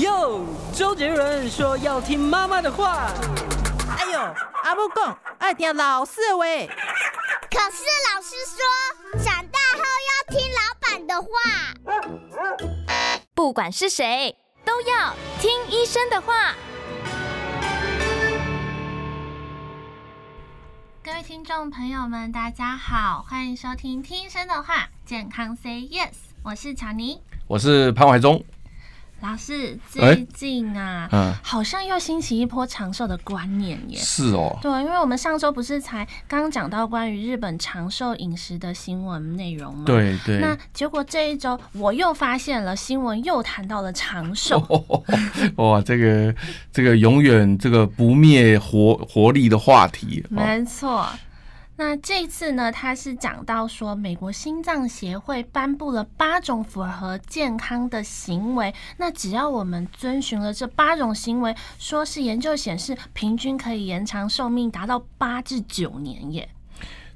哟，周杰伦说要听妈妈的话。哎呦，阿母讲爱听老师的话。可是老师说，长大后要听老板的话。不管是谁，都要听医生的话。各位听众朋友们，大家好，欢迎收听《听医生的话》，健康 Say Yes，我是乔尼，我是潘怀忠。老师，最近啊，好像又兴起一波长寿的观念耶。是哦，对，因为我们上周不是才刚讲到关于日本长寿饮食的新闻内容吗？对对。那结果这一周我又发现了新闻，又谈到了长寿。哇，这个这个永远这个不灭活活力的话题。没错。那这次呢，他是讲到说，美国心脏协会颁布了八种符合健康的行为。那只要我们遵循了这八种行为，说是研究显示，平均可以延长寿命达到八至九年耶。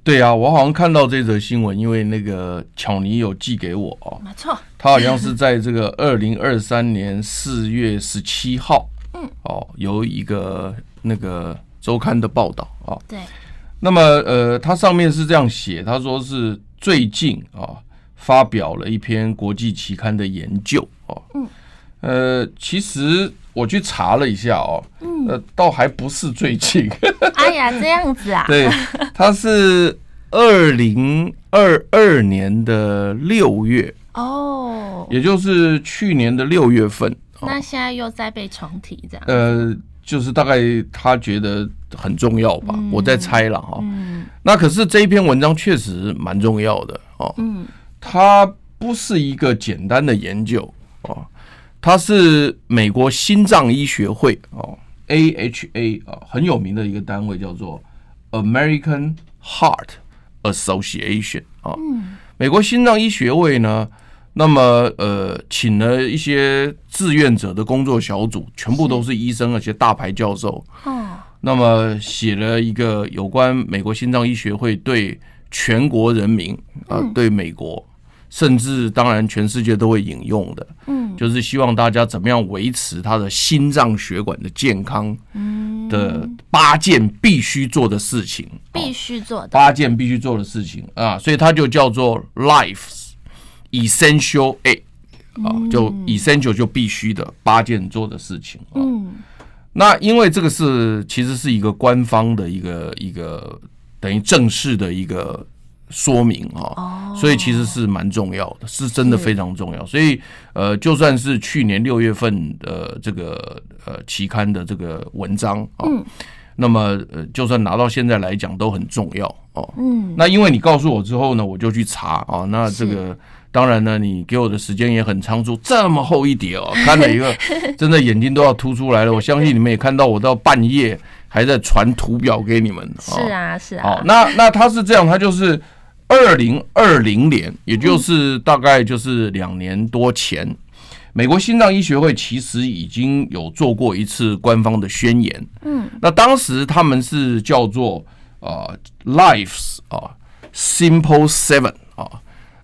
对啊，我好像看到这则新闻，因为那个巧妮有寄给我哦。没错，他好像是在这个二零二三年四月十七号，嗯，哦，有一个那个周刊的报道啊。对。那么，呃，它上面是这样写，他说是最近啊发表了一篇国际期刊的研究哦，嗯，呃，其实我去查了一下哦，嗯，呃，倒还不是最近，哎呀，这样子啊，对，它是二零二二年的六月。哦，也就是去年的六月份，那现在又在被重提这样，呃。就是大概他觉得很重要吧，嗯、我在猜了哈。嗯、那可是这一篇文章确实蛮重要的哦。嗯，它不是一个简单的研究哦，它是美国心脏医学会哦 （AHA） 啊，很有名的一个单位，叫做 American Heart Association 啊。嗯，美国心脏医学会呢。那么，呃，请了一些志愿者的工作小组，全部都是医生，而且大牌教授。哦。那么写了一个有关美国心脏医学会对全国人民啊，对美国，甚至当然全世界都会引用的。嗯。就是希望大家怎么样维持他的心脏血管的健康。的八件必须做的事情。必须做的。八件必须做的事情啊，所以它就叫做 Life's。Essential A 啊，就 Essential 就必须的八件做的事情。嗯，那因为这个是其实是一个官方的一个一个等于正式的一个说明啊，所以其实是蛮重要的，是真的非常重要。所以呃，就算是去年六月份的这个呃期刊的这个文章啊，那么呃，就算拿到现在来讲都很重要哦。嗯，那因为你告诉我之后呢，我就去查啊，那这个。当然呢，你给我的时间也很仓促，这么厚一叠哦，看了一个，真的眼睛都要凸出来了。我相信你们也看到，我到半夜还在传图表给你们。是啊，是啊。好，那那他是这样，他就是二零二零年，也就是大概就是两年多前，美国心脏医学会其实已经有做过一次官方的宣言。嗯，那当时他们是叫做啊，Lives 啊，Simple Seven 啊。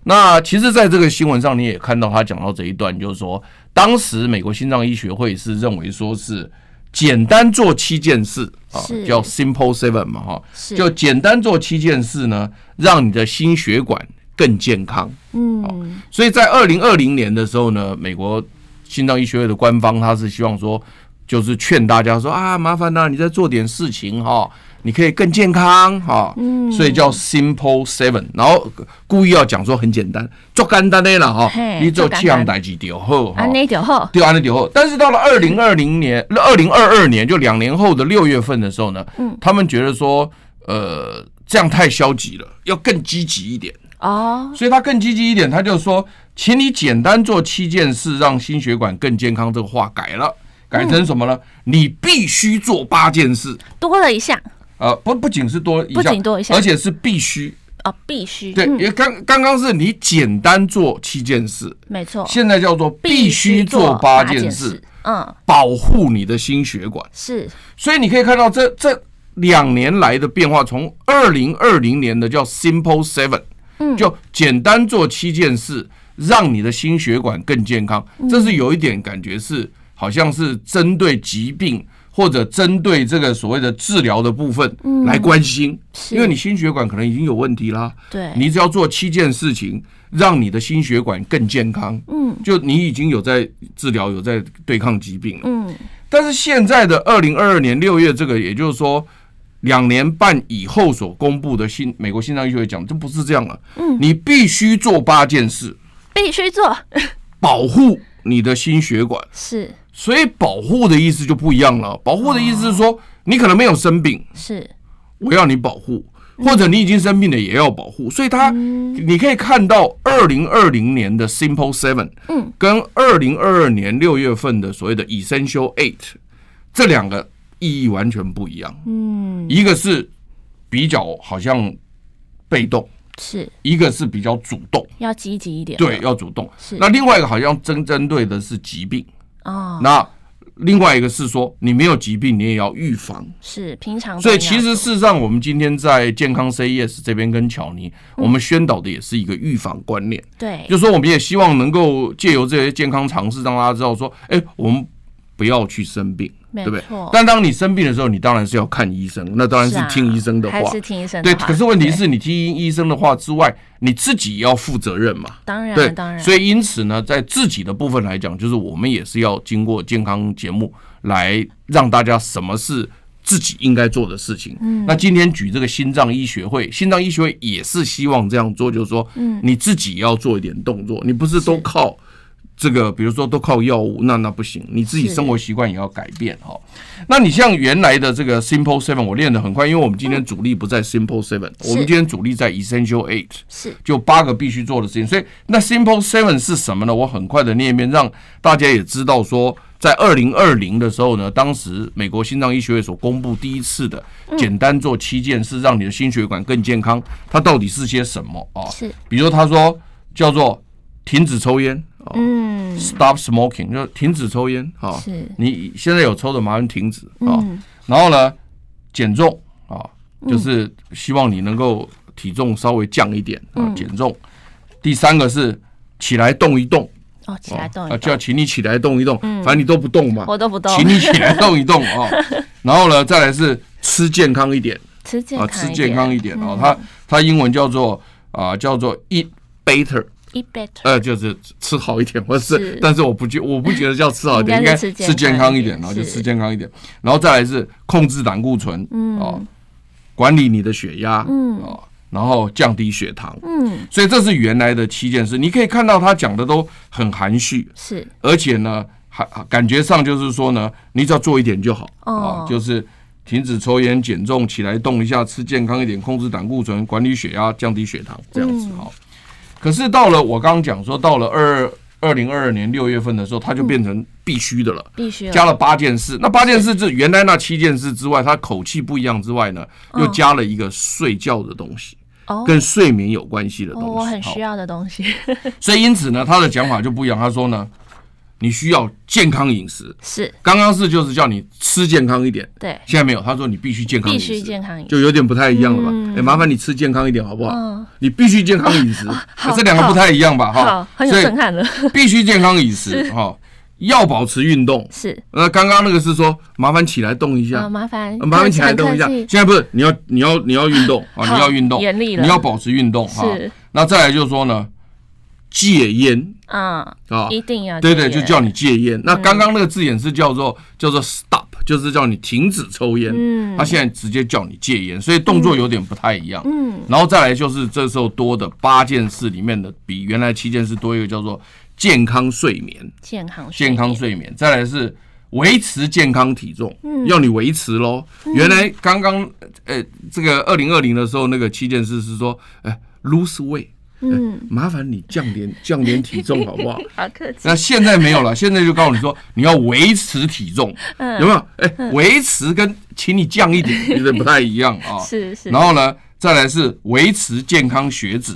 那其实，在这个新闻上，你也看到他讲到这一段，就是说，当时美国心脏医学会是认为说是简单做七件事啊，叫 Simple Seven 嘛，哈，就简单做七件事呢，让你的心血管更健康。嗯，所以在二零二零年的时候呢，美国心脏医学会的官方他是希望说，就是劝大家说啊，麻烦啊，你再做点事情哈。你可以更健康哈，嗯，所以叫 Simple Seven，然后故意要讲说很简单，做简单的啦哈，你做七样代志就好，安尼就好，对，安尼就好。但是到了二零二零年、二零二二年，就两年后的六月份的时候呢，嗯，他们觉得说，呃，这样太消极了，要更积极一点。哦，所以他更积极一点，他就说，请你简单做七件事，让心血管更健康。这个话改了，改成什么呢？你必须做八件事，多了一项。呃，不，不仅是多一项，不仅多一项，而且是必须。啊，必须。对，因为刚刚刚是你简单做七件事，没错，现在叫做必须做八件事，嗯，保护你的心血管。是。所以你可以看到这这两年来的变化，从二零二零年的叫 Simple Seven，嗯，就简单做七件事，让你的心血管更健康，这是有一点感觉是好像是针对疾病或者针对这个所谓的治疗的部分来关心，嗯、因为你心血管可能已经有问题啦。对，你只要做七件事情，让你的心血管更健康。嗯，就你已经有在治疗，有在对抗疾病了。嗯，但是现在的二零二二年六月，这个也就是说两年半以后所公布的新美国心脏医学会讲，就不是这样了。嗯，你必须做八件事，必须做 保护你的心血管。是。所以保护的意思就不一样了。保护的意思是说，你可能没有生病，是我要你保护，或者你已经生病了也要保护。所以它，你可以看到二零二零年的 Simple Seven，嗯，跟二零二二年六月份的所谓的 Essential Eight，这两个意义完全不一样。嗯，一个是比较好像被动，是一个是比较主动，要积极一点。对，要主动。是那另外一个好像针针对的是疾病。哦，那另外一个是说，你没有疾病，你也要预防。是平常，所以其实事实上，我们今天在健康 Yes 这边跟巧妮，我们宣导的也是一个预防观念。对，就是说我们也希望能够借由这些健康常识，让大家知道说，哎，我们不要去生病，对不对？但当你生病的时候，你当然是要看医生，那当然是听医生的话，还是听医生对。可是问题是你听医生的话之外，你自己也要负责任嘛。当然，对，当然。所以因此呢，在自己的部分来讲，就是我们也是要经过健康节目来让大家什么是自己应该做的事情。嗯。那今天举这个心脏医学会，心脏医学会也是希望这样做，就是说，嗯，你自己要做一点动作，你不是都靠。这个比如说都靠药物，那那不行，你自己生活习惯也要改变哈。那你像原来的这个 Simple Seven，我练得很快，因为我们今天主力不在 Simple Seven，我们今天主力在 Essential Eight，是就八个必须做的事情。所以那 Simple Seven 是什么呢？我很快的念一遍，让大家也知道说，在二零二零的时候呢，当时美国心脏医学会所公布第一次的简单做七件事，让你的心血管更健康，它到底是些什么啊？是，比如他说叫做停止抽烟。嗯，Stop smoking 就停止抽烟啊！是，你现在有抽的，麻烦停止啊！然后呢，减重啊，就是希望你能够体重稍微降一点啊，减重。第三个是起来动一动哦，起来动啊，叫请你起来动一动，反正你都不动嘛，我都不动，请你起来动一动啊！然后呢，再来是吃健康一点，吃健啊，吃健康一点啊，它它英文叫做啊，叫做 Eat Better。呃，就是吃好一点，或是，但是我不觉，我不觉得叫吃好一点，应该吃健康一点，然后就吃健康一点，然后再来是控制胆固醇，嗯。哦，管理你的血压，嗯。哦，然后降低血糖，嗯，所以这是原来的七件事，你可以看到他讲的都很含蓄，是，而且呢，还感觉上就是说呢，你只要做一点就好，哦，就是停止抽烟、减重、起来动一下、吃健康一点、控制胆固醇、管理血压、降低血糖，这样子好。可是到了我刚刚讲说，到了二二零二二年六月份的时候，它就变成必须的了，必须加了八件事。那八件事是原来那七件事之外，它口气不一样之外呢，又加了一个睡觉的东西，跟睡眠有关系的东西，我很需要的东西。所以因此呢，他的讲法就不一样。他说呢。你需要健康饮食，是刚刚是就是叫你吃健康一点，对，现在没有，他说你必须健康饮食，必须健康饮食，就有点不太一样了吧？哎，麻烦你吃健康一点好不好？你必须健康饮食，这两个不太一样吧？哈，很有震撼了。必须健康饮食，哈，要保持运动，是。那刚刚那个是说麻烦起来动一下，麻烦麻烦起来动一下。现在不是你要你要你要运动啊，你要运动，你要保持运动哈。那再来就是说呢。戒烟啊啊，一定要对对，就叫你戒烟。那刚刚那个字眼是叫做叫做 stop，就是叫你停止抽烟。嗯，他现在直接叫你戒烟，所以动作有点不太一样。嗯，然后再来就是这时候多的八件事里面的，比原来七件事多一个叫做健康睡眠。健康健康睡眠，再来是维持健康体重，要你维持喽。原来刚刚呃这个二零二零的时候那个七件事是说，哎，lose weight。嗯，麻烦你降点 降点体重好不好？好客气。那现在没有了，现在就告诉你说你要维持体重，有没有？哎，维持跟请你降一点有点不太一样啊。是是。然后呢，再来是维持健康血脂，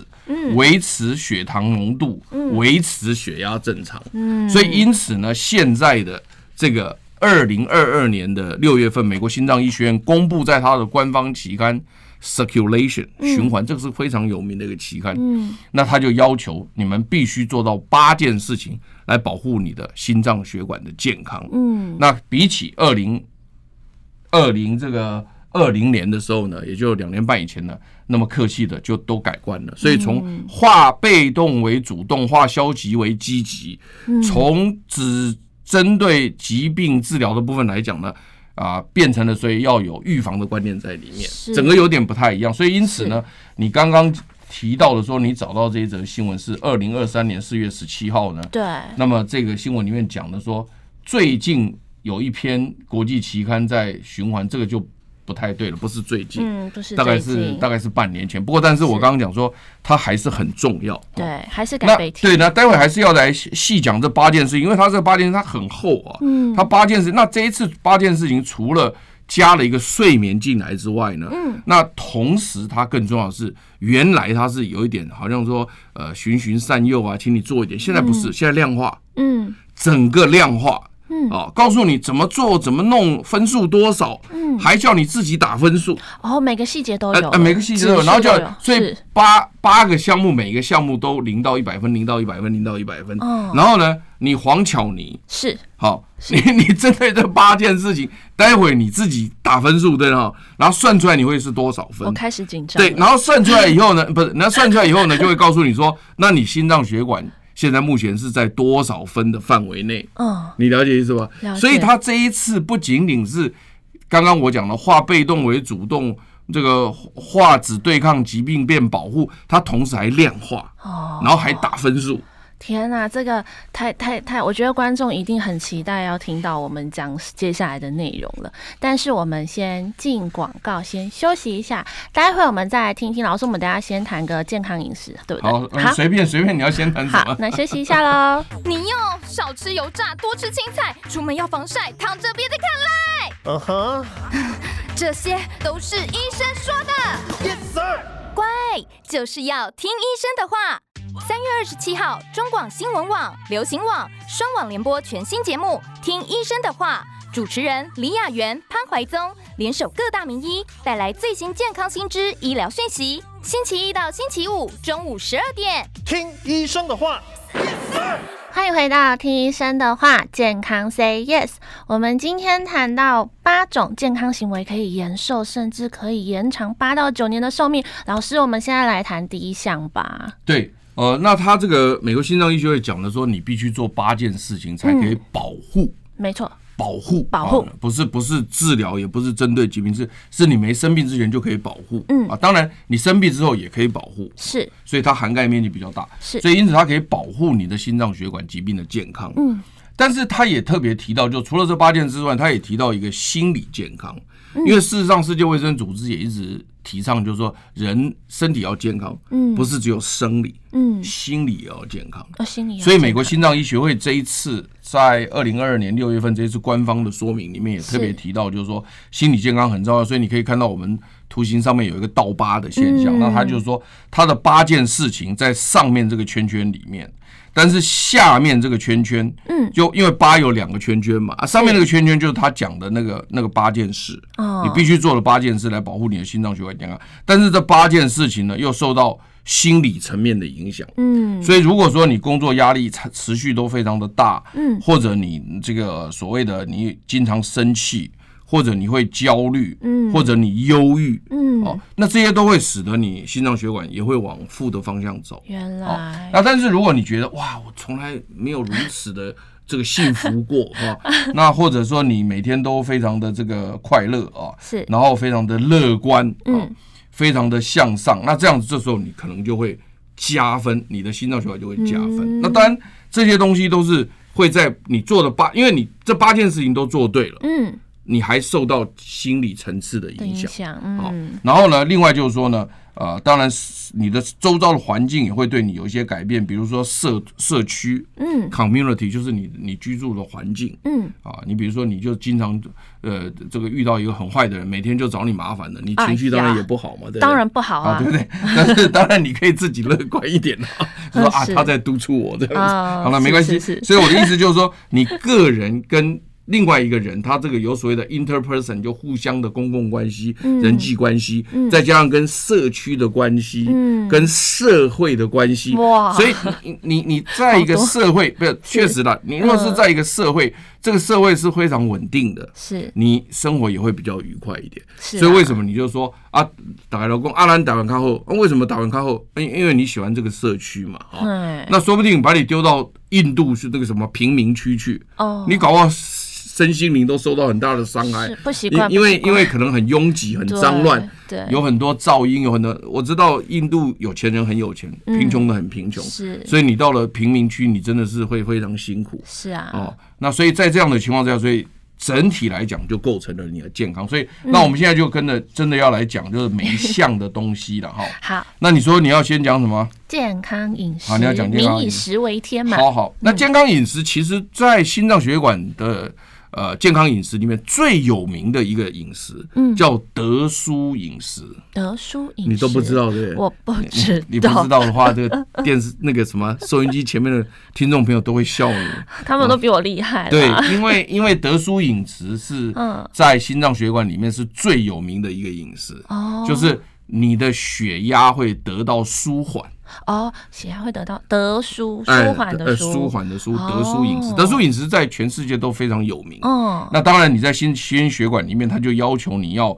维持血糖浓度，维持血压正常。嗯。所以因此呢，现在的这个二零二二年的六月份，美国心脏医学院公布在它的官方期刊。Circulation 循环，这个是非常有名的一个期刊。嗯，那他就要求你们必须做到八件事情来保护你的心脏血管的健康。嗯，那比起二零二零这个二零年的时候呢，也就两年半以前呢，那么客气的就都改观了。所以从化被动为主动，化消极为积极，从只针对疾病治疗的部分来讲呢。啊，变成了，所以要有预防的观念在里面，整个有点不太一样。所以因此呢，你刚刚提到的说，你找到这一则新闻是二零二三年四月十七号呢？对。那么这个新闻里面讲的说，最近有一篇国际期刊在循环，这个就。不太对了，不是最近，嗯，不是，大概是大概是半年前。不过，但是我刚刚讲说，它还是很重要，对，还是该被提。对，那待会还是要来细讲这八件事情，因为它这八件事它很厚啊，嗯，它八件事。那这一次八件事情除了加了一个睡眠进来之外呢，嗯，那同时它更重要的是，原来它是有一点好像说，呃，循循善诱啊，请你做一点，现在不是，现在量化，嗯，整个量化。嗯，哦，告诉你怎么做，怎么弄，分数多少，嗯，还叫你自己打分数，哦，每个细节都有，呃，每个细节都有，然后叫，所以八八个项目，每一个项目都零到一百分，零到一百分，零到一百分，哦，然后呢，你黄巧妮。是。好，你 你针对这八件事情，待会你自己打分数，对哈，然后算出来你会是多少分，我开始紧张，对，然后算出来以后呢，不是，那算出来以后呢，就会告诉你说，那你心脏血管。现在目前是在多少分的范围内？嗯，你了解意思吧？所以他这一次不仅仅是刚刚我讲的化被动为主动，这个化只对抗疾病变保护，他同时还量化，然后还打分数。天呐，这个太太太，我觉得观众一定很期待要听到我们讲接下来的内容了。但是我们先进广告，先休息一下，待会我们再来听听老师。我们大家先谈个健康饮食，对不对？好，随便随便，你要先谈什么？好，那休息一下喽。你用少吃油炸，多吃青菜，出门要防晒，躺着别再看赖。嗯哼，这些都是医生说的。Yes sir，乖，就是要听医生的话。三月二十七号，中广新闻网、流行网双网联播全新节目《听医生的话》，主持人李雅媛、潘怀宗联手各大名医，带来最新健康新知、医疗讯息。星期一到星期五中午十二点，听医生的话。欢迎回到《听医生的话》，健康 Say Yes。我们今天谈到八种健康行为可以延寿，甚至可以延长八到九年的寿命。老师，我们现在来谈第一项吧。对。呃，那他这个美国心脏医学会讲的说，你必须做八件事情才可以保护，嗯，没错，保护。保护，不是不是治疗，也不是针对疾病，是是你没生病之前就可以保护，嗯。啊，当然你生病之后也可以保护，是，所以它涵盖面积比较大，是，所以因此它可以保护你的心脏血管疾病的健康，嗯，但是他也特别提到，就除了这八件之外，他也提到一个心理健康。因为事实上，世界卫生组织也一直提倡，就是说人身体要健康，嗯，不是只有生理，嗯，心理也要健康，啊，心理。所以美国心脏医学会这一次在二零二二年六月份这一次官方的说明里面也特别提到，就是说心理健康很重要。所以你可以看到我们图形上面有一个倒八的现象，那他就是说他的八件事情在上面这个圈圈里面。但是下面这个圈圈，嗯，就因为八有两个圈圈嘛，啊，上面那个圈圈就是他讲的那个那个八件事，哦，你必须做了八件事来保护你的心脏血管健康。但是这八件事情呢，又受到心理层面的影响，嗯，所以如果说你工作压力持持续都非常的大，嗯，或者你这个所谓的你经常生气。或者你会焦虑，嗯，或者你忧郁，嗯，哦，那这些都会使得你心脏血管也会往负的方向走。原来，那但是如果你觉得哇，我从来没有如此的这个幸福过，哈，那或者说你每天都非常的这个快乐啊，是，然后非常的乐观，嗯，非常的向上，那这样子这时候你可能就会加分，你的心脏血管就会加分。那当然这些东西都是会在你做的八，因为你这八件事情都做对了，嗯。你还受到心理层次的影响，嗯，然后呢，另外就是说呢，呃，当然你的周遭的环境也会对你有一些改变，比如说社社区，嗯，community 就是你你居住的环境，嗯，啊，你比如说你就经常呃这个遇到一个很坏的人，每天就找你麻烦的，你情绪当然也不好嘛，对不对？当然不好啊，对不对？但是当然你可以自己乐观一点啊，说啊他在督促我这样子，好了，没关系。所以我的意思就是说，你个人跟另外一个人，他这个有所谓的 interperson，就互相的公共关系、嗯、人际关系，嗯、再加上跟社区的关系，嗯、跟社会的关系。哇！所以你你你在一个社会，不是确实了。你若是在一个社会，这个社会是非常稳定的，是你生活也会比较愉快一点。所以为什么你就说啊，打开老公阿兰打完卡后，为什么打完卡后？因因为你喜欢这个社区嘛，啊，嗯、那说不定把你丢到印度是那个什么贫民区去，哦，你搞不好身心灵都受到很大的伤害，不习惯，因为因为可能很拥挤、很脏乱，对，有很多噪音，有很多我知道印度有钱人很有钱，贫穷的很贫穷，是，所以你到了贫民区，你真的是会非常辛苦，是啊，哦，那所以在这样的情况下，所以。整体来讲就构成了你的健康，所以那我们现在就跟着真的要来讲，就是每一项的东西了 哈。好，那你说你要先讲什么？健康饮食。好，你要讲健康饮食。民以食为天嘛。好好，那健康饮食其实，在心脏血管的。呃，健康饮食里面最有名的一个饮食，嗯，叫德舒饮食。德舒饮食，你都不知道对不对？我不知道。你不知道的话，这个电视那个什么收音机前面的听众朋友都会笑你。他们都比我厉害。对，因为因为德舒饮食是在心脏血管里面是最有名的一个饮食，哦，就是你的血压会得到舒缓。哦，血压会得到德舒舒缓的舒，舒缓的舒，德舒饮食，德舒饮食在全世界都非常有名。嗯，那当然你在心心血管里面，它就要求你要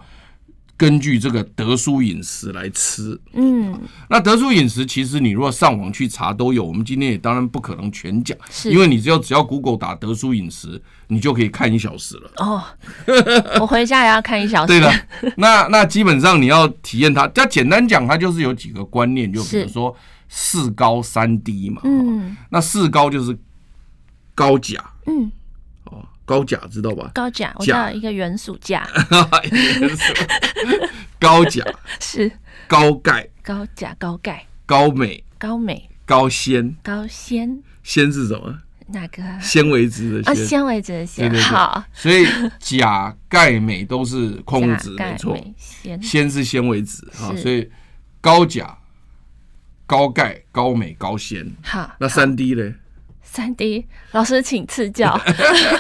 根据这个德舒饮食来吃。嗯，那德舒饮食其实你如果上网去查都有，我们今天也当然不可能全讲，是因为你只要只要 Google 打德舒饮食，你就可以看一小时了。哦，我回家也要看一小时。对的，那那基本上你要体验它，它简单讲，它就是有几个观念，就比如说四高三低嘛。嗯，那四高就是高钾。嗯，哦，高钾知道吧？高钾，我知道一个元素钾。高钾 是高钙，高钾高钙，高镁，高镁，高纤，高纤。纤是什么？哪个？纤维质的啊，纤维质的纤。对对对。好，所以钾、钙、镁都是矿物质，没错。纤，纤是纤维质啊，所以高钾、高钙、高镁、高纤。好，那三 D 呢？三低，老师请赐教。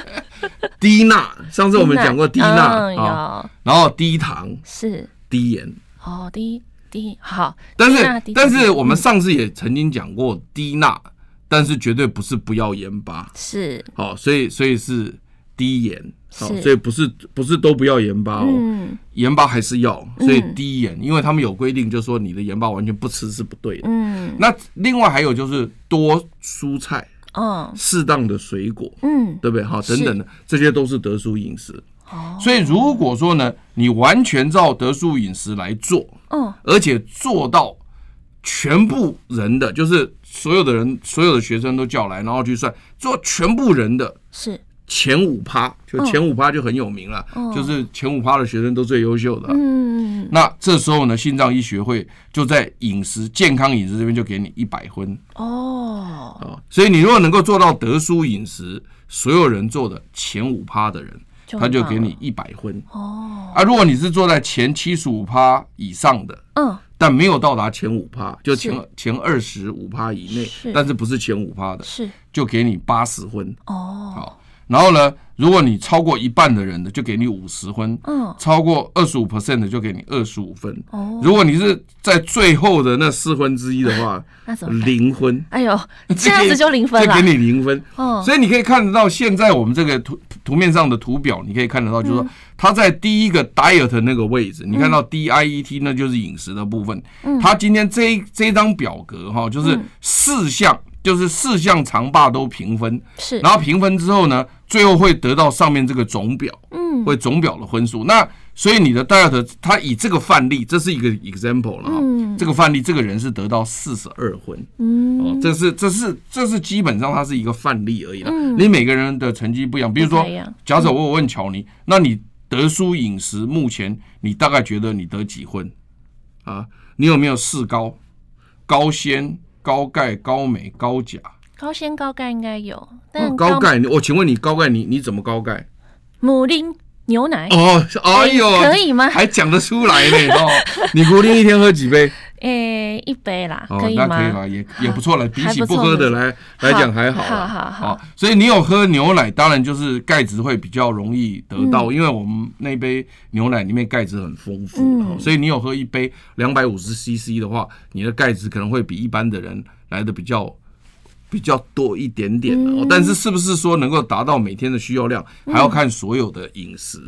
低钠，上次我们讲过低钠啊，然后低糖是。低盐。哦，低低好，但是但是我们上次也曾经讲过低钠，但是绝对不是不要盐巴，是。好，所以所以是低盐，好，是。所以不是不是都不要盐巴哦，嗯，盐巴还是要，所以低盐，因为他们有规定，就是说你的盐巴完全不吃是不对的，嗯，那另外还有就是多蔬菜，嗯，适当的水果，嗯，对不对？好，等等的，这些都是德叔饮食。哦，所以如果说呢，你完全照德叔饮食来做，嗯，而且做到全部人的，就是所有的人，所有的学生都叫来，然后去算，做全部人的，是前五趴，就前五趴就很有名了，就是前五趴的学生都最优秀的。嗯，那这时候呢，心脏医学会就在饮食健康饮食这边就给你一百分哦，哦，所以你如果能够做到德叔饮食，所有人做的前五趴的人。他就给你一百分哦啊！如果你是坐在前七十五趴以上的，嗯，但没有到达前五趴，就前前二十五趴以内，但是不是前五趴的，是就给你八十分哦。好，然后呢，如果你超过一半的人的，就给你五十分，嗯，超过二十五 percent 的就给你二十五分。哦，如果你是在最后的那四分之一的话，那怎么零分？哎呦，这样子就零分了，就给你零分。哦，所以你可以看得到现在我们这个图。图面上的图表，你可以看得到，就是说它在第一个 diet 那个位置，你看到 D I E T，那就是饮食的部分。嗯它今天这一这张表格哈，就是四项，就是四项长霸都平分，是，然后平分之后呢，最后会得到上面这个总表，嗯，会总表的分数。那所以你的 diet，它以这个范例，这是一个 example 了哈，这个范例，这个人是得到四十二分，嗯，这是这是这是基本上它是一个范例而已了。你每个人的成绩不一样，比如说，假设我问乔尼，那你德舒饮食目前你大概觉得你得几分啊？你有没有四高？高纤、高钙、高镁、高钾。高纤高钙应该有，但高钙，我请问你高钙你你怎么高钙？母丁。牛奶哦，哎呦，可以吗？还讲得出来呢哦！你固定一天喝几杯？诶，一杯啦，哦，可以吗？那可以啦，也也不错了，比起不喝的来来讲还好。好好好哦所以你有喝牛奶，当然就是钙质会比较容易得到，嗯因为我们那杯牛奶里面钙质很丰富，嗯哦所以你有喝一杯两百五十 CC 的话，你的钙质可能会比一般的人来的比较。比较多一点点的、哦，但是是不是说能够达到每天的需要量，还要看所有的饮食。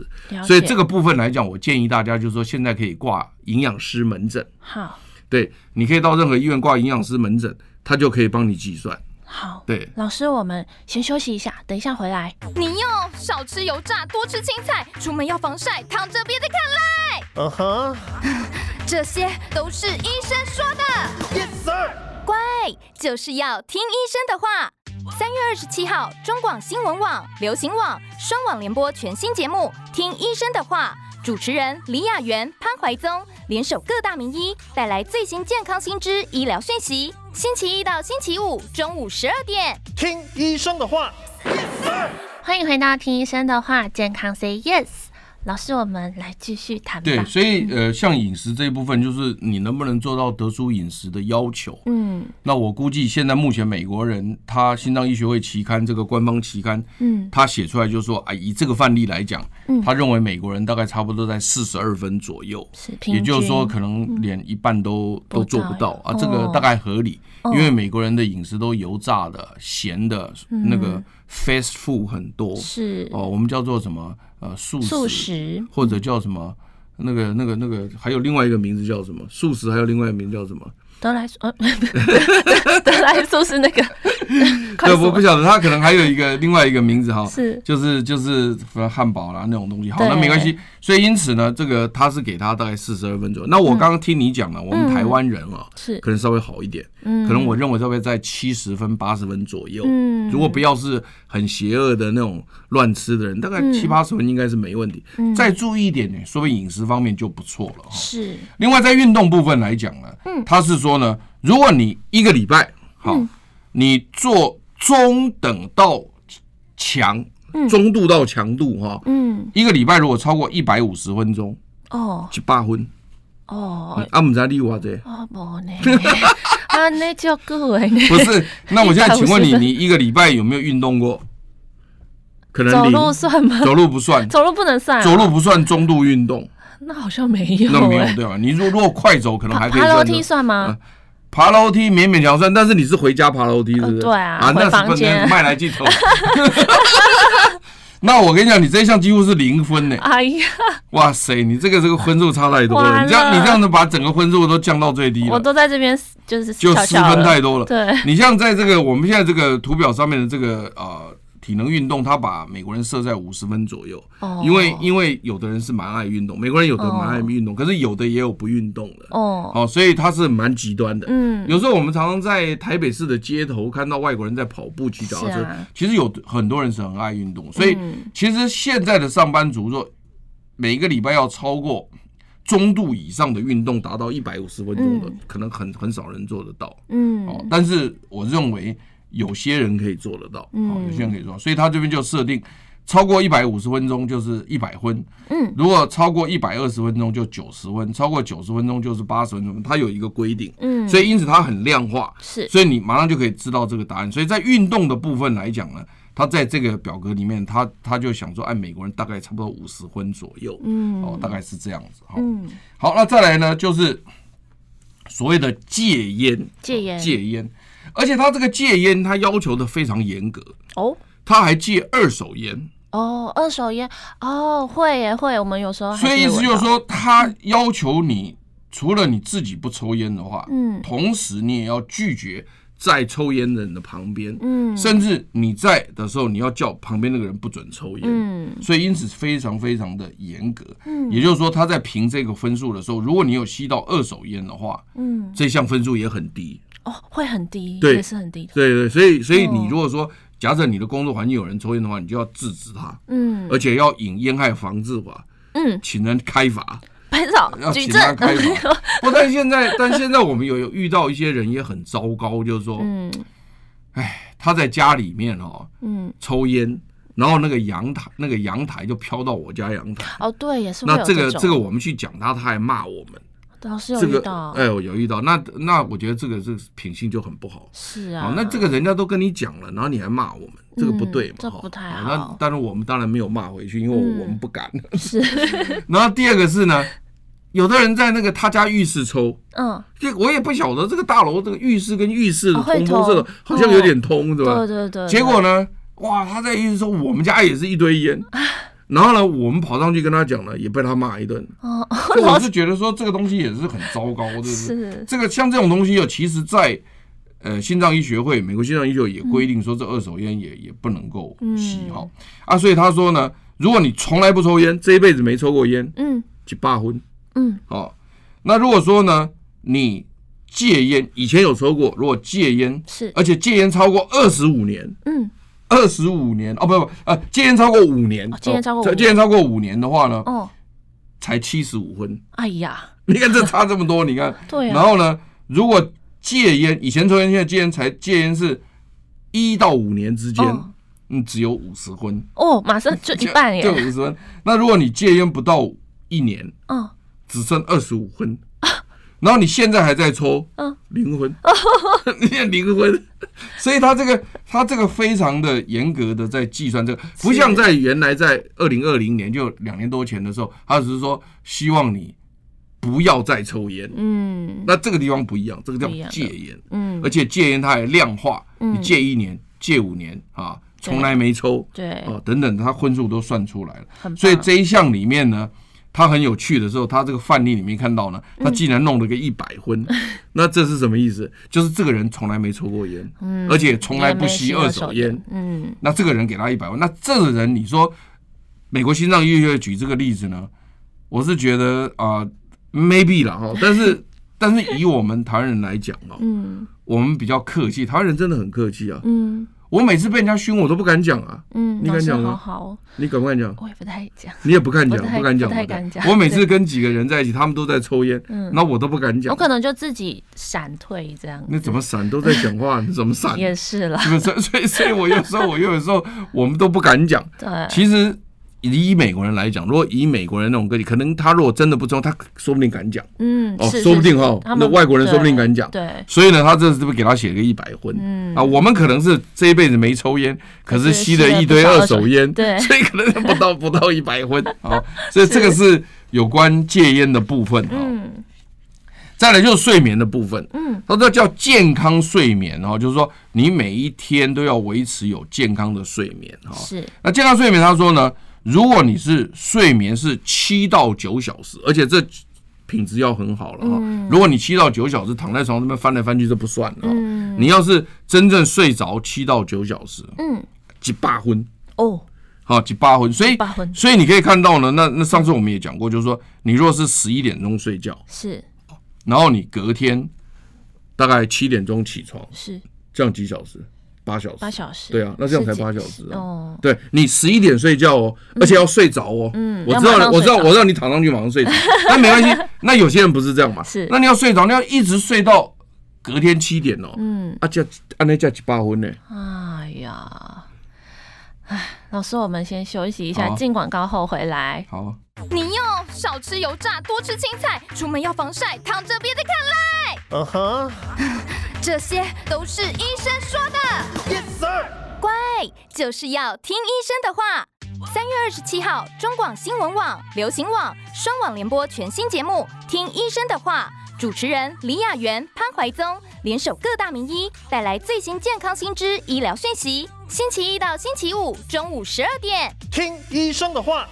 所以这个部分来讲，我建议大家就是说，现在可以挂营养师门诊。好，对，你可以到任何医院挂营养师门诊，他就可以帮你计算。好，对，老师，我们先休息一下，等一下回来。你哟，少吃油炸，多吃青菜，出门要防晒，躺着别再看赖。嗯哼，这些都是医生说的。Yes sir。乖，就是要听医生的话。三月二十七号，中广新闻网、流行网双网联播全新节目《听医生的话》，主持人李雅媛、潘怀宗联手各大名医，带来最新健康新知、医疗讯息。星期一到星期五中午十二点，听医生的话。Yes, 欢迎回到听医生的话，健康 Say Yes。老师，我们来继续谈吧。对，所以呃，像饮食这一部分，就是你能不能做到得出饮食的要求？嗯，那我估计现在目前美国人他心脏医学会期刊这个官方期刊，嗯，他写出来就是说啊，以这个范例来讲，嗯。他认为美国人大概差不多在四十二分左右，也就是说可能连一半都都做不到啊，这个大概合理，哦。因为美国人的饮食都油炸的、咸的，那个 fast food 很多，是。哦，我们叫做什么呃素素食。或者叫什么？那个、那个、那个，还有另外一个名字叫什么？素食还有另外一个名字叫什么？德莱素，呃，德莱素是那个，对，我不晓得，他可能还有一个另外一个名字哈，是就是就是汉堡啦那种东西。好，那没关系。所以因此呢，这个他是给他大概四十二分左右。那我刚刚听你讲了，我们台湾人啊，是可能稍微好一点，嗯可能我认为稍微在七十分、八十分左右。嗯如果不要是很邪恶的那种乱吃的人，大概七八十分应该是没问题。再注意一点呢，说明饮食方面就不错了哈。是。另外，在运动部分来讲呢，嗯。他是说呢，如果你一个礼拜好，你做中等到强，中度到强度哈，嗯。一个礼拜如果超过一百五十分钟，哦。就八分。哦啊，唔知你话这哦无呢，啊那就够哎，不是？那我现在 请问你，你一个礼拜有没有运动过？可能走路算吗？走路不算，走路不能算啊，走路不算中度运动，那好像没有那没有哎，对吧？你如果如果快走，可能还可以 爬楼梯算吗啊？爬楼梯勉勉强算，但是你是回家爬楼梯，是不是？呃对啊啊，那回是不房间能卖来镜头。那我跟你讲，你这一项几乎是零分呢。哎呀，哇塞，你这个这个分数差太多了。了你这样你这样子把整个分数都降到最低了，我都在这边就是就失分太多了。对，你像在这个我们现在这个图表上面的这个呃体能运动，他把美国人设在五十分左右，哦因为因为有的人是蛮爱运动，美国人有的蛮爱运动，可是有的也有不运动的。哦，哦，所以他是蛮极端的。嗯，有时候我们常常在台北市的街头看到外国人在跑步、骑脚踏车，啊其实有很多人是很爱运动。所以嗯其实现在的上班族，说每一个礼拜要超过中度以上的运动，达到一百五十分钟的，嗯可能很很少人做得到。嗯哦，但是我认为有些人可以做得到，哦，嗯有些人可以做到，所以他这边就设定超过一百五十分钟就是一百分，嗯，如果超过一百二十分钟就九十分，超过九十分钟就是八十分钟，它有一个规定，嗯，所以因此它很量化，是。所以你马上就可以知道这个答案。所以在运动的部分来讲呢，他在这个表格里面，他他就想说，按美国人大概差不多五十分左右，嗯。哦，大概是这样子，哈，嗯。好，那再来呢，就是所谓的戒烟，戒烟。戒烟，而且他这个戒烟，他要求的非常严格，哦？他还戒二手烟，哦，二手烟？哦会耶会，我们有时候所以意思就是说，他要求你除了你自己不抽烟的话，嗯。同时你也要拒绝在抽烟的人的旁边，嗯。甚至你在的时候，你要叫旁边那个人不准抽烟，嗯。所以因此非常非常的严格。嗯。也就是说，他在评这个分数的时候，如果你有吸到二手烟的话，嗯。这项分数也很低。哦会很低，对也是很低的，对对，所以所以哦你如果说，假设你的工作环境有人抽烟的话，你就要制止他，嗯而且要引烟害防治法，嗯，请人开罚。拍照要举请他证，开罚。不，但现在但现在我们有有遇到一些人也很糟糕，就是说，嗯哎，他在家里面哦嗯抽烟，然后那个阳台那个阳台就飘到我家阳台。哦对，也是那这个这个我们去讲他，他还骂我们。老师有这个遇到，哎，我有遇到，那那我觉得这个这个品性就很不好。是啊好，，那这个人家都跟你讲了，然后你还骂我们，这个不对嘛？这不太好那当然我们当然没有骂回去，因为嗯我们不敢。是，然后第二个是呢，有的人在那个他家浴室抽，嗯，这我也不晓得这个大楼这个浴室跟浴室的通风这个好像有点通，对吧？对对对，结果呢，哇，他在浴室抽我们家也是一堆烟，然后呢，我们跑上去跟他讲呢，也被他骂一顿。哦，所以我是觉得说这个东西也是很糟糕，对不？是。这个像这种东西哦，其实在呃心脏医学会，美国心脏医学会也规定说，这二手烟也也不能够吸嗯哈。啊，所以他说呢，如果你从来不抽烟，这一辈子没抽过烟，嗯。去罢婚嗯。哦。那如果说呢，你戒烟以前有抽过，如果戒烟，是，而且戒烟超过二十五年，嗯二十五年哦，不不呃，戒烟超过五年，哦戒烟超过五年。戒烟超过五年的话呢，哦，才七十五分。哎呀，你看这差这么多，你看，对啊。然后呢，如果戒烟，以前抽烟，现在戒烟才戒烟是一到五年之间，哦。嗯，只有五十分，哦，马上就一半就五耶，十分。那如果你戒烟不到一年，嗯只剩二十五分，然后你现在还在抽，嗯，零分，你看零分，所以他这个他这个非常的严格的在计算这个，不像在原来在二零二零年就两年多前的时候，他只是说希望你不要再抽烟。嗯。那这个地方不一样，这个叫戒烟，嗯。而且戒烟它还量化，嗯你戒一年、戒五年啊，从来没抽对，哦等等，他分数都算出来了。所以这一项里面呢，它很有趣的时候，他这个范例里面看到呢，他竟然弄了个一百分，那这是什么意思？就是这个人从来没抽过烟，嗯而且从来不吸二手烟，嗯。那这个人给他一百万，那这个人你说美国心脏医学举这个例子呢，我是觉得啊、呃 maybe 啦哈，但是但是以我们台湾人来讲啊，嗯。我们比较客气，台湾人真的很客气啊。嗯我每次被人家凶，我都不敢讲啊。嗯，你敢讲吗好好，你敢不敢讲？我也不太讲，你也不敢讲，不敢讲，不太敢讲我每次跟几个人在一起，他们都在抽烟，嗯那我都不敢讲我。可能就自己闪退这样子，那怎么闪都在讲话，你怎么闪？也是啦，所以？所以，所以我有时候，我有时候我们都不敢讲。对，其实以美国人来讲，如果以美国人那种个体，可能他如果真的不抽，他说不定敢讲嗯，哦，是说不定哈那外国人说不定敢讲。对，所以呢，他这是不是给他写了个一百分？嗯啊，我们可能是这一辈子没抽烟，可是吸了一堆二手烟，对 所以可能不到不到一百分啊。所以这个是有关戒烟的部分啊。嗯再来就是睡眠的部分，嗯，他这叫健康睡眠哦，就是说你每一天都要维持有健康的睡眠哈。是，那健康睡眠，他说呢，如果你是睡眠是七到九小时，而且这品质要很好了哈。如果你七到九小时躺在床上那边翻来翻去，这不算了哈。嗯你要是真正睡着七到九小时，嗯，几八分，哦，好几八分，所以所以你可以看到呢，那那上次我们也讲过，就是说你如果是十一点钟睡觉，是然后你隔天大概七点钟起床，是这样几小时？八小时。八小时，对啊，那这样才八小时啊。哦，对你十一点睡觉哦，而且要睡着哦。嗯我知道，我知道，我知道你躺上去马上睡着，那没关系。那有些人不是这样嘛？是那你要睡着，你要一直睡到隔天七点哦。嗯，啊，叫按那叫几八分呢？哎呀，哎，老师，我们先休息一下，好进广告后回来。好，你要少吃油炸，多吃青菜，出门要防晒，躺着别再看赖，嗯哼这些都是医生说的。，Yes sir。乖，就是要听医生的话。三月二十七号，中广新闻网、流行网双网联播全新节目《听医生的话》，主持人李雅媛、潘怀宗联手各大名医，带来最新健康新知、医疗讯息。星期一到星期五中午十二点。听医生的话。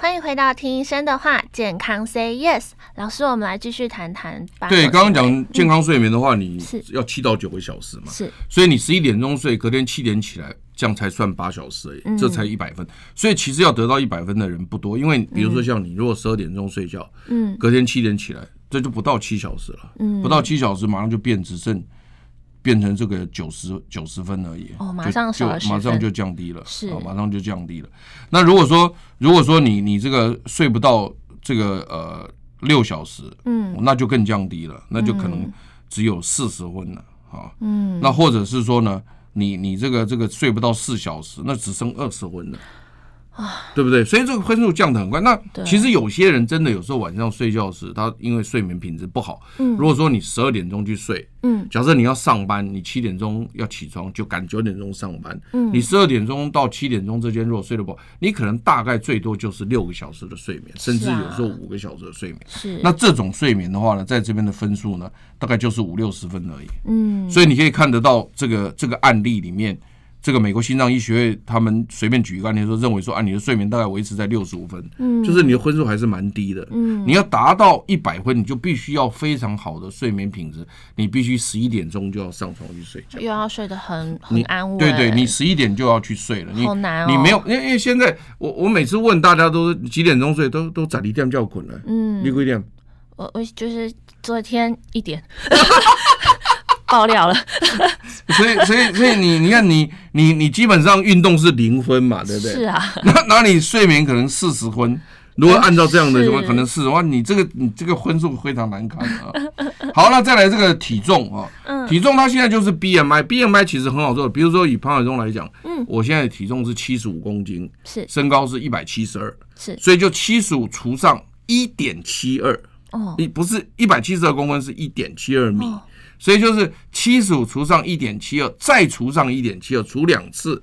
欢迎回到听医生的话，健康 Say Yes。老师，我们来继续谈谈八对，种刚刚讲健康睡眠的话，你是要七到九个小时嘛。是所以你十一点钟睡，隔天七点起来，这样才算八小时而已，嗯这才一百分。所以其实要得到一百分的人不多，因为比如说像你，如果十二点钟睡觉，嗯隔天七点起来，这就不到七小时了，嗯不到七小时马上就变只剩变成这个九十九十分而已，哦马就上少了10就马上就降低了，是哦，马上就降低了。那如果说如果说你你这个睡不到这个呃六小时，嗯那就更降低了，那就可能只有四十分了啊。嗯，那或者是说呢，你你这个这个睡不到四小时，那只剩二十分了。对不对？所以这个分数降得很快。那其实有些人真的有时候晚上睡觉时，他因为睡眠品质不好。嗯，如果说你十二点钟去睡，嗯，假设你要上班，你七点钟要起床，就赶九点钟上班。嗯，你十二点钟到七点钟之间如果睡得不好，你可能大概最多就是六个小时的睡眠，甚至有时候五个小时的睡眠。是，那这种睡眠的话呢，在这边的分数呢，大概就是五六十分而已。嗯，所以你可以看得到这个这个案例里面。这个美国心脏医学会他们随便举一个案例说，认为说啊，你的睡眠大概维持在六十五分，嗯，就是你的分数还是蛮低的，嗯，你要达到一百分，你就必须要非常好的睡眠品质，你必须十一点钟就要上床去睡觉，又要睡得很很安稳，对对，你十一点就要去睡了，你好难哦，你没有，因为因为现在我我每次问大家都是几点钟睡，都都早一点叫困了，嗯，你几点？我我就是昨天一点。爆料了，所以所以所以你你看你你你基本上运动是零分嘛，对不对？是啊，那那你睡眠可能四十分，如果按照这样的情况，可能四的话，你这个你这个分数非常难看啊。好，那再来这个体重啊，体重它现在就是 BMI，BMI 其实很好做，比如说以潘海忠来讲，嗯，我现在的体重是七十五公斤，是。身高是一百七十二，是，所以就七十五除上一点七二，哦，你不是一百七十二公分，是一点七二米。所以就是七十五除上一点七二，再除上一点七二，除两次，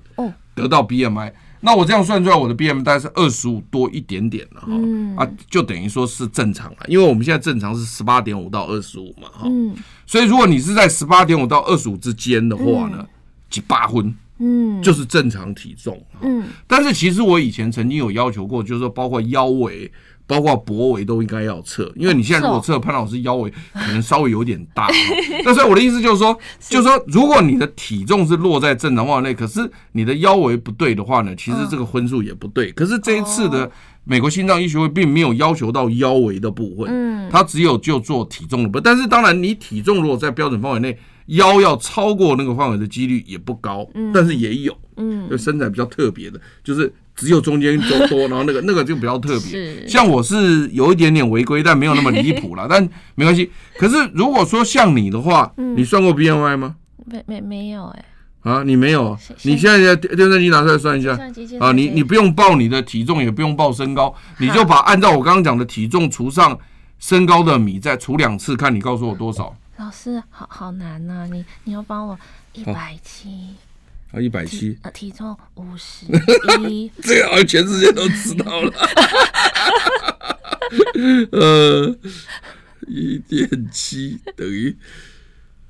得到 BMI。那我这样算出来，我的 BMI 大概是二十五多一点点了哈，啊，就等于说是正常了，因为我们现在正常是十八点五到二十五嘛哈。所以如果你是在十八点五到二十五之间的话呢，几八分，嗯，就是正常体重。嗯，但是其实我以前曾经有要求过，就是说包括腰围。包括脖围都应该要测，因为你现在如果测潘老师腰围 可能稍微有点大。那所以我的意思就是说，就是说，如果你的体重是落在正常范围内，可是你的腰围不对的话呢，其实这个分数也不对。可是这一次的美国心脏医学会并没有要求到腰围的部分，嗯，它只有就做体重的部分。但是当然，你体重如果在标准范围内，腰要超过那个范围的几率也不高，但是也有，嗯，就身材比较特别的，就是。只有中间多多，然后那个 那个就比较特别。像我是有一点点违规，但没有那么离谱了。但没关系。可是如果说像你的话，你算过 BMI 吗？没没没有哎。啊，你没有？你现在电电算机拿出来算一下。啊，你你不用报你的体重，也不用报身高，你就把按照我刚刚讲的体重除上身高的米，再除两次，看你告诉我多少。老师，好好难呐，你你要帮我一百七。啊，一百七，呃，体重五十一，这个好像全世界都知道了。呃，一点七等于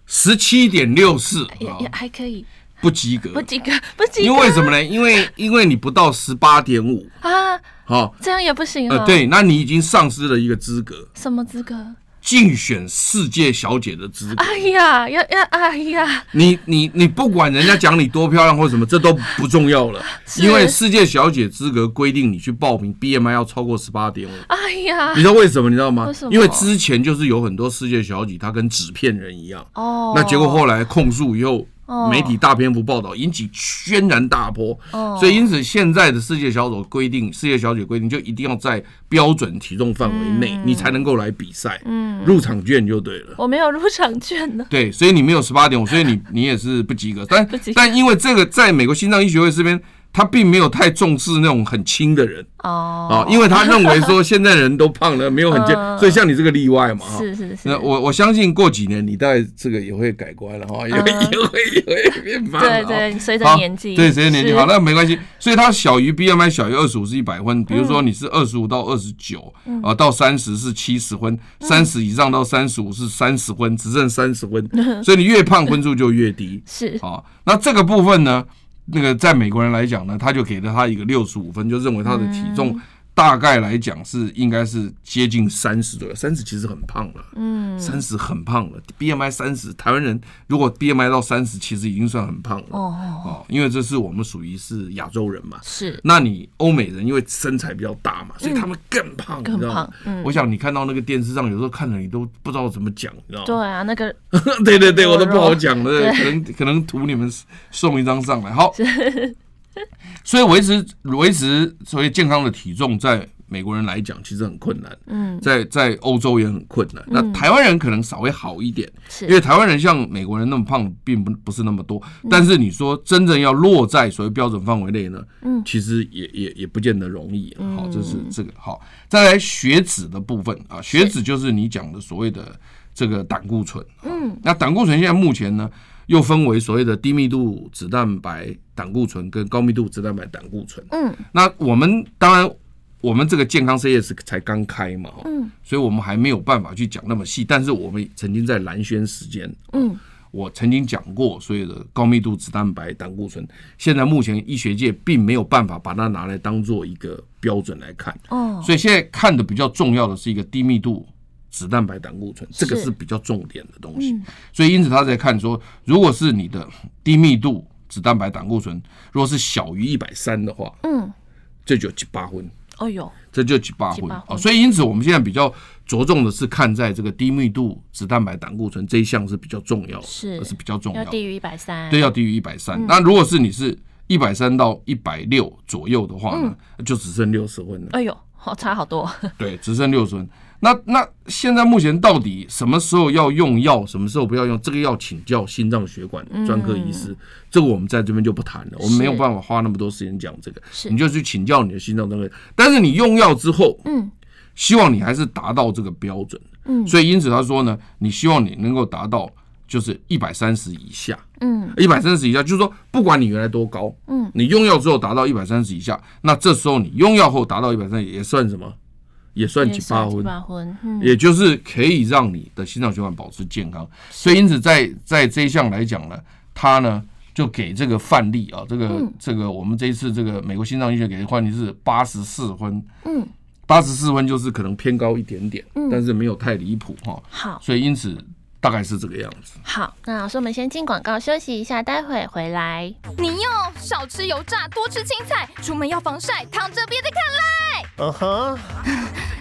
十七点六四，也也还可以，不及格，不及格，不及格。因为为什么呢？因为 因为你不到十八点五啊，好，这样也不行啊。呃，对，那你已经丧失了一个资格。什么资格？竞选世界小姐的资格。哎呀，要要，哎呀！你你你不管人家讲你多漂亮或什么，这都不重要了，因为世界小姐资格规定你去报名，BMI 要超过十八点五。哎呀，你知道为什么？你知道吗？因为之前就是有很多世界小姐她跟纸片人一样。哦。那结果后来控诉以后。媒体大篇幅报道，引起轩然大波。所以因此现在的世界小组规定，世界小姐规定就一定要在标准体重范围内，你才能够来比赛。嗯，入场券就对了。我没有入场券呢。对，所以你没有十八点五，所以你你也是不及格。但 但因为这个，在美国心脏医学会这边。他并没有太重视那种很轻的人哦，啊，因为他认为说现在人都胖了，没有很健，所以像你这个例外嘛，是是是。那我我相信过几年你大概这个也会改观了哈，也会 也会也会变胖。对对，随着年纪，对随着年纪好，那没关系。所以它小于 BMI 小于二十五是一百分，比如说你是二十五到二十九啊，到三十是七十分，三十以上到三十五是三十分，只剩三十分，所以你越胖分数就越低。是啊，那这个部分呢？那个在美国人来讲呢，他就给了他一个六十五分，就认为他的体重。大概来讲是应该是接近三十左右，三十其实很胖了，嗯，三十很胖了，BMI 三十，台湾人如果 BMI 到三十，其实已经算很胖了，哦哦，因为这是我们属于是亚洲人嘛，是，那你欧美人因为身材比较大嘛，所以他们更胖，更胖，嗯，我想你看到那个电视上有时候看着你都不知道怎么讲，你知道吗？对啊，那个，对对对，我都不好讲的，可能可能图你们送一张上来，好。所以维持维持所谓健康的体重，在美国人来讲，其实很困难。嗯，在在欧洲也很困难。那台湾人可能稍微好一点，因为台湾人像美国人那么胖，并不不是那么多。但是你说真正要落在所谓标准范围内呢，嗯，其实也也也不见得容易。好，这是这个好。再来血脂的部分啊，血脂就是你讲的所谓的这个胆固醇。嗯，那胆固醇现在目前呢，又分为所谓的低密度脂蛋白胆固醇跟高密度脂蛋白胆固醇。嗯，那我们当然，我们这个健康 CS 才刚开嘛，嗯，所以我们还没有办法去讲那么细。但是我们曾经在蓝轩时间，嗯，我曾经讲过所有的高密度脂蛋白胆固醇，现在目前医学界并没有办法把它拿来当做一个标准来看。哦，所以现在看的比较重要的是一个低密度。脂蛋白胆固醇，这个是。比较重点的东西，所以因此他在看说，如果是你的低密度脂蛋白胆固醇，如果是小于一百三的话，嗯，这就七八分，哦哟，这就七八分啊，所以因此我们现在比较着重的是看在这个低密度脂蛋白胆固醇这一项是比较重要的，是是比较重要，要低于一百三，对，要低于一百三。那如果是你是一百三到一百六左右的话呢，就只剩六十分了，哎呦，好差好多，对，只剩六十分。那那现在目前到底什么时候要用药，什么时候不要用？这个要请教心脏血管专科医师。嗯、这个我们在这边就不谈了，我们没有办法花那么多时间讲这个。是你就去请教你的心脏专科。但是你用药之后，嗯，希望你还是达到这个标准。嗯，所以因此他说呢，你希望你能够达到就是一百三十以下。嗯，一百三十以下，就是说不管你原来多高，嗯，你用药之后达到一百三十以下，那这时候你用药后达到一百三十也算什么？也算几八分，也就是可以让你的心脏血管保持健康。所以因此在在这一项来讲呢，它呢就给这个范例啊，这个这个我们这一次这个美国心脏医学给的范例是八十四分，嗯，八十四分就是可能偏高一点点，但是没有太离谱哈。好，所以因此大概是这个样子。好，那老师我们先进广告休息一下，待会回来。你哟少吃油炸，多吃青菜，出门要防晒，躺着别再看赖。嗯哼。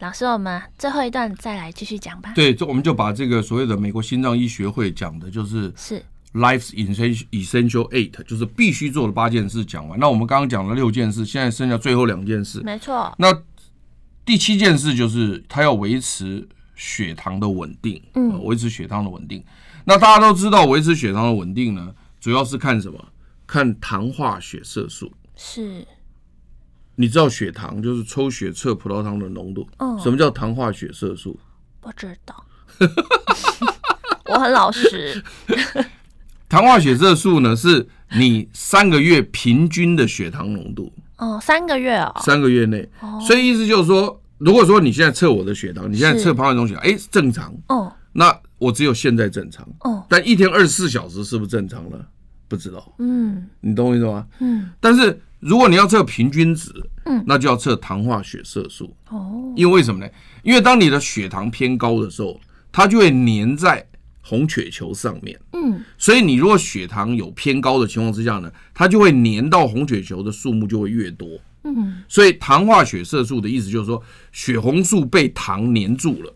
老师，我们最后一段再来继续讲吧。对，这我们就把这个所谓的美国心脏医学会讲的，就是是 Life's Essential Eight，就是必须做的八件事讲完。那我们刚刚讲了六件事，现在剩下最后两件事。没错。那第七件事就是他要维持血糖的稳定，嗯，维持血糖的稳定。那大家都知道，维持血糖的稳定呢，主要是看什么？看糖化血色素。是。你知道血糖就是抽血测葡萄糖的浓度。嗯，什么叫糖化血色素？不知道。我很老实。糖化血色素呢，是你三个月平均的血糖浓度。哦，三个月哦。三个月内。哦。所以意思就是说，如果说你现在测我的血糖，你现在测潘怀宗血糖，哎，正常。哦。那我只有现在正常。哦。但一天二十四小时是不是正常了？不知道。嗯。你懂我意思吗？嗯。但是。如果你要测平均值，嗯，那就要测糖化血色素哦。因为为什么呢？因为当你的血糖偏高的时候，它就会粘在红血球上面，嗯。所以你如果血糖有偏高的情况之下呢，它就会粘到红血球的数目就会越多，嗯。所以糖化血色素的意思就是说，血红素被糖粘住了。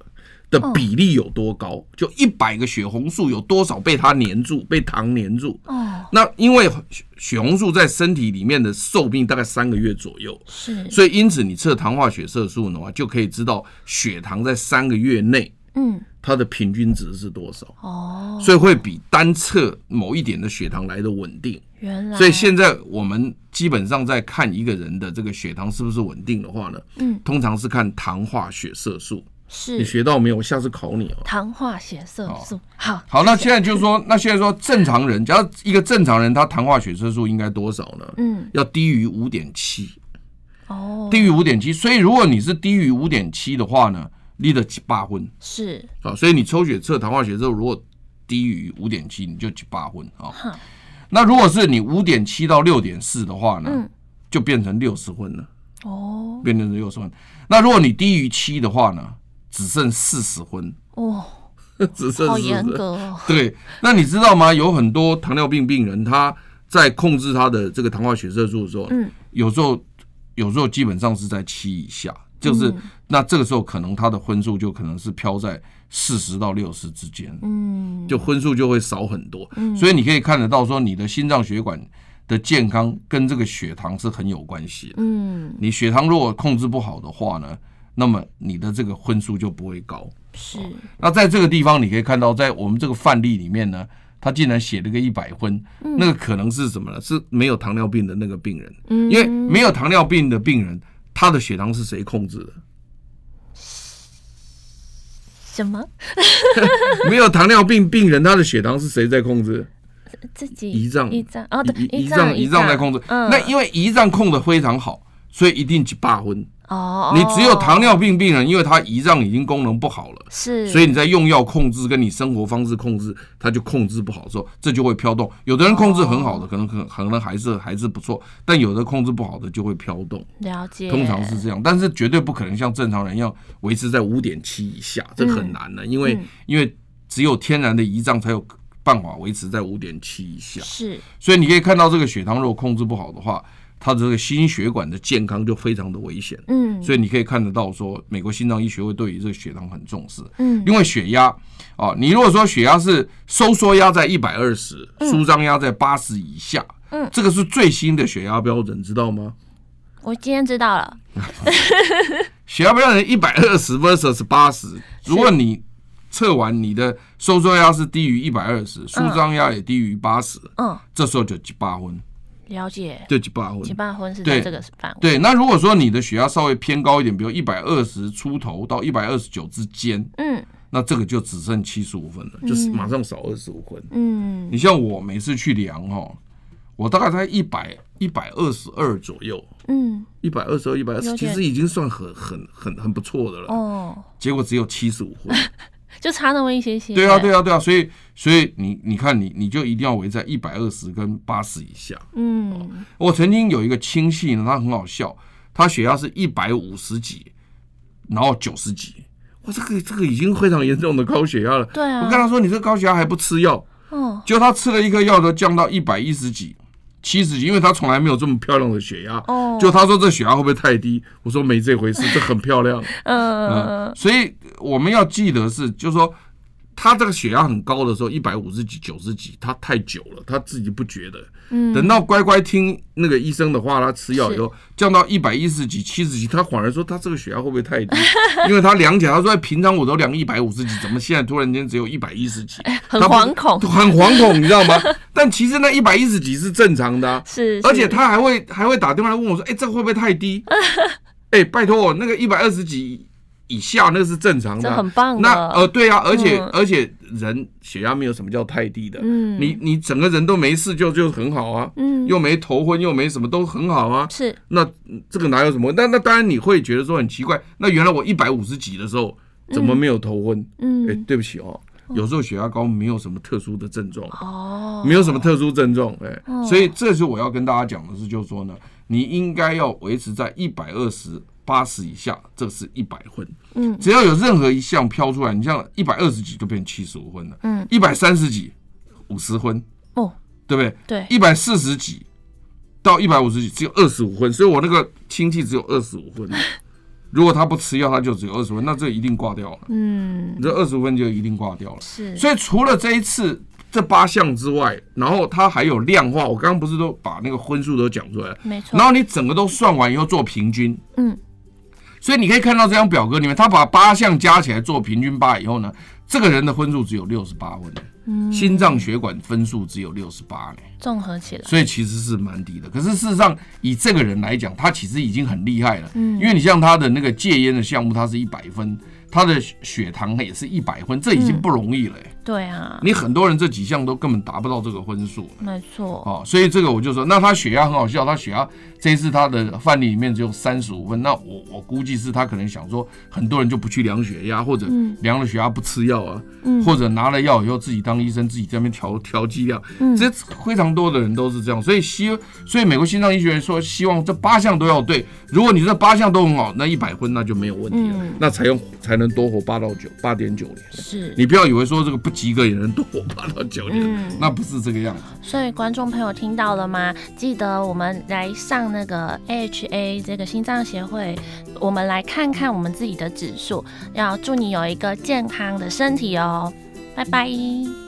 的比例有多高？就一百个血红素有多少被它黏住，被糖黏住？哦，那因为血红素在身体里面的寿命大概三个月左右，是，所以因此你测糖化血色素的话，就可以知道血糖在三个月内，嗯，它的平均值是多少？哦，所以会比单测某一点的血糖来的稳定。原来，所以现在我们基本上在看一个人的这个血糖是不是稳定的话呢，嗯，通常是看糖化血色素。是你学到没有？我下次考你哦。糖化血色素，好好。那现在就是说，那现在说正常人，假如一个正常人，他糖化血色素应该多少呢？嗯，要低于五点七。哦，低于五点七。所以如果你是低于五点七的话呢，立得七八分。是啊，所以你抽血测糖化血色素，如果低于五点七，你就七八分啊。那如果是你五点七到六点四的话呢，就变成六十分了。哦，变成六十分。那如果你低于七的话呢？只剩四十分哦，只剩好。严格哦。对，那你知道吗？有很多糖尿病病人，他在控制他的这个糖化血色素的时候，嗯，有时候有时候基本上是在七以下，就是、嗯那这个时候可能他的分数就可能是飘在四十到六十之间，嗯，就分数就会少很多。所以你可以看得到，说你的心脏血管的健康跟这个血糖是很有关系的。嗯，你血糖如果控制不好的话呢，那么你的这个分数就不会高。是，那在这个地方，你可以看到，在我们这个范例里面呢，他竟然写了个一百分，那个可能是什么呢？是没有糖尿病的那个病人，因为没有糖尿病的病人，他的血糖是谁控制的？什么？没有糖尿病病人，他的血糖是谁在控制？自己胰脏，胰脏哦，对，胰脏胰脏在控制。嗯，那因为胰脏控的非常好，所以一定去八分。哦，你只有糖尿病病人，因为他胰脏已经功能不好了，是，所以你在用药控制跟你生活方式控制，他就控制不好的时候，这就会飘动。有的人控制很好的，可能可可能还是还是不错，但有的控制不好的就会飘动。了解，通常是这样，但是绝对不可能像正常人一样维持在五点七以下，这很难的，因为因为只有天然的胰脏才有办法维持在五点七以下。是，所以你可以看到这个血糖如果控制不好的话，它的这个心血管的健康就非常的危险。嗯，所以你可以看得到说，美国心脏医学会对于这个血糖很重视。嗯，因为血压啊，你如果说血压是收缩压在一百二十，舒张压在八十以下，嗯，这个是最新的血压标准，知道吗？我今天知道了。血压标准一百二十 versus 八十，如果你测完你的收缩压是低于一百二十，舒张压也低于八十，嗯，这时候就几八分。了解，对，几八分，几八分是在这个范围。对，那如果说你的血压稍微偏高一点，比如一百二十出头到一百二十九之间，嗯，那这个就只剩七十五分了，就是马上少二十五分。嗯，你像我每次去量哈，我大概在一百一百二十二左右，嗯，一百二十二、一百二十，其实已经算很很很很不错的了。哦，结果只有七十五分。就差那么一些些。对啊，对啊，对啊，所以，所以你你看你，你就一定要围在一百二十跟八十以下。嗯，我曾经有一个亲戚呢，他很好笑，他血压是一百五十几，然后九十几，哇，这个这个已经非常严重的高血压了。对啊。我跟他说，你这高血压还不吃药？哦。结果他吃了一颗药都降到一百一十几。七十几，因为他从来没有这么漂亮的血压。哦，就他说这血压会不会太低？我说没这回事，这很漂亮。嗯嗯。所以我们要记得是，就是说他这个血压很高的时候，一百五十几、九十几，他太久了，他自己不觉得。嗯。等到乖乖听那个医生的话，他吃药以后降到一百一十几、七十几，他恍然说他这个血压会不会太低？因为他量起来，他说平常我都量一百五十几，怎么现在突然间只有一百一十几？很惶恐，很惶恐，你知道吗？但其实那一百一十几是正常的、啊，是，而且他还会还会打电话来问我说：“哎、欸，这个会不会太低？”哎、欸，拜托我那个一百二十几以下那是正常的、啊，很棒。那呃，对啊，而且、嗯、而且人血压没有什么叫太低的，嗯，你你整个人都没事就就很好啊，嗯，又没头昏又没什么都很好啊，是。那这个哪有什么？那那当然你会觉得说很奇怪，那原来我一百五十几的时候怎么没有头昏？嗯，哎、欸，对不起哦。有时候血压高没有什么特殊的症状。哦，没有什么特殊症状，哎，所以这是我要跟大家讲的是，就是说呢，你应该要维持在一百二十八十以下，这是一百分。嗯，只要有任何一项飘出来，你像一百二十几就变七十五分了，嗯，一百三十几五十分，哦，对不对？对，一百四十几到一百五十几只有二十五分，所以我那个亲戚只有二十五分。如果他不吃药，他就只有二十分，那这一定挂掉了。嗯，这二十分就一定挂掉了。是，所以除了这一次这八项之外，然后他还有量化。我刚刚不是都把那个分数都讲出来了？没错。然后你整个都算完以后做平均。嗯。所以你可以看到这张表格里面，他把八项加起来做平均八以后呢，这个人的分数只有六十八分。嗯。心脏血管分数只有六十八呢。综合起来，所以其实是蛮低的。可是事实上，以这个人来讲，他其实已经很厉害了。嗯，因为你像他的那个戒烟的项目，他是一百分，他的血糖也是一百分，这已经不容易了、欸。对啊，你很多人这几项都根本达不到这个分数。没错。哦，所以这个我就说，那他血压很好笑，他血压这一次他的范例里面只有三十五分，那我我估计是他可能想说，很多人就不去量血压，或者量了血压不吃药啊，嗯、或者拿了药以后自己当医生自己在那边调调剂量，嗯、这非常多的人都是这样，所以希所以美国心脏医学院说希望这八项都要对，如果你这八项都很好，那一百分那就没有问题了，嗯、那才用才能多活八到九八点九年。是。你不要以为说这个不及格也能多活八到九年，嗯、那不是这个样子。所以观众朋友听到了吗？记得我们来上那个 AHA 这个心脏协会，我们来看看我们自己的指数。要祝你有一个健康的身体哦，拜拜。